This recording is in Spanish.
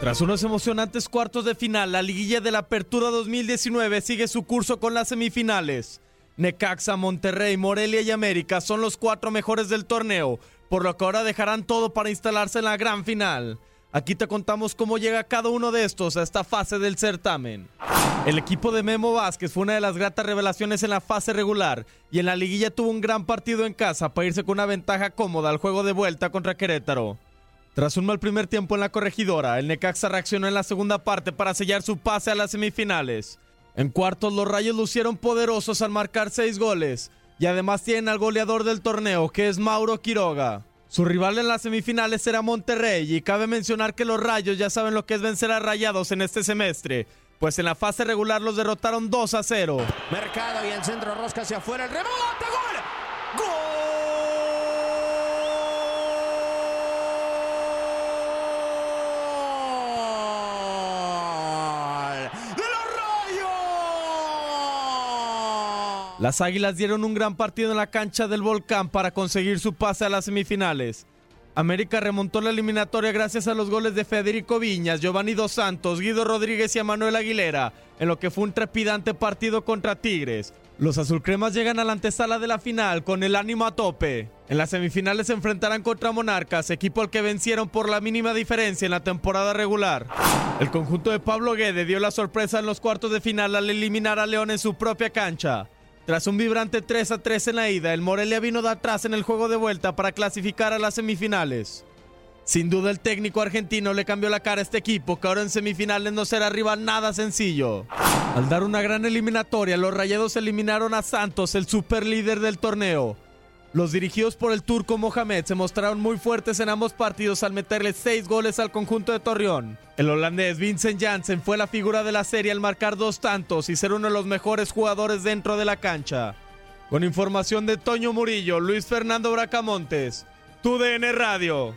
Tras unos emocionantes cuartos de final, la liguilla de la Apertura 2019 sigue su curso con las semifinales. Necaxa, Monterrey, Morelia y América son los cuatro mejores del torneo, por lo que ahora dejarán todo para instalarse en la gran final. Aquí te contamos cómo llega cada uno de estos a esta fase del certamen. El equipo de Memo Vázquez fue una de las gratas revelaciones en la fase regular y en la liguilla tuvo un gran partido en casa para irse con una ventaja cómoda al juego de vuelta contra Querétaro. Tras un mal primer tiempo en la corregidora, el Necaxa reaccionó en la segunda parte para sellar su pase a las semifinales. En cuartos, los Rayos lucieron poderosos al marcar seis goles y además tienen al goleador del torneo, que es Mauro Quiroga. Su rival en las semifinales será Monterrey y cabe mencionar que los Rayos ya saben lo que es vencer a Rayados en este semestre, pues en la fase regular los derrotaron 2 a 0. Mercado y el centro rosca hacia afuera, el rebote, gol. ¡Gol! Las Águilas dieron un gran partido en la cancha del Volcán para conseguir su pase a las semifinales. América remontó la eliminatoria gracias a los goles de Federico Viñas, Giovanni Dos Santos, Guido Rodríguez y Manuel Aguilera, en lo que fue un trepidante partido contra Tigres. Los azulcremas llegan a la antesala de la final con el ánimo a tope. En las semifinales se enfrentarán contra Monarcas, equipo al que vencieron por la mínima diferencia en la temporada regular. El conjunto de Pablo Guede dio la sorpresa en los cuartos de final al eliminar a León en su propia cancha. Tras un vibrante 3 a 3 en la ida, el Morelia vino de atrás en el juego de vuelta para clasificar a las semifinales. Sin duda el técnico argentino le cambió la cara a este equipo que ahora en semifinales no será rival nada sencillo. Al dar una gran eliminatoria, los Rayados eliminaron a Santos, el superlíder del torneo. Los dirigidos por el turco Mohamed se mostraron muy fuertes en ambos partidos al meterle seis goles al conjunto de Torreón. El holandés Vincent Janssen fue la figura de la serie al marcar dos tantos y ser uno de los mejores jugadores dentro de la cancha. Con información de Toño Murillo, Luis Fernando Bracamontes, TUDN Radio.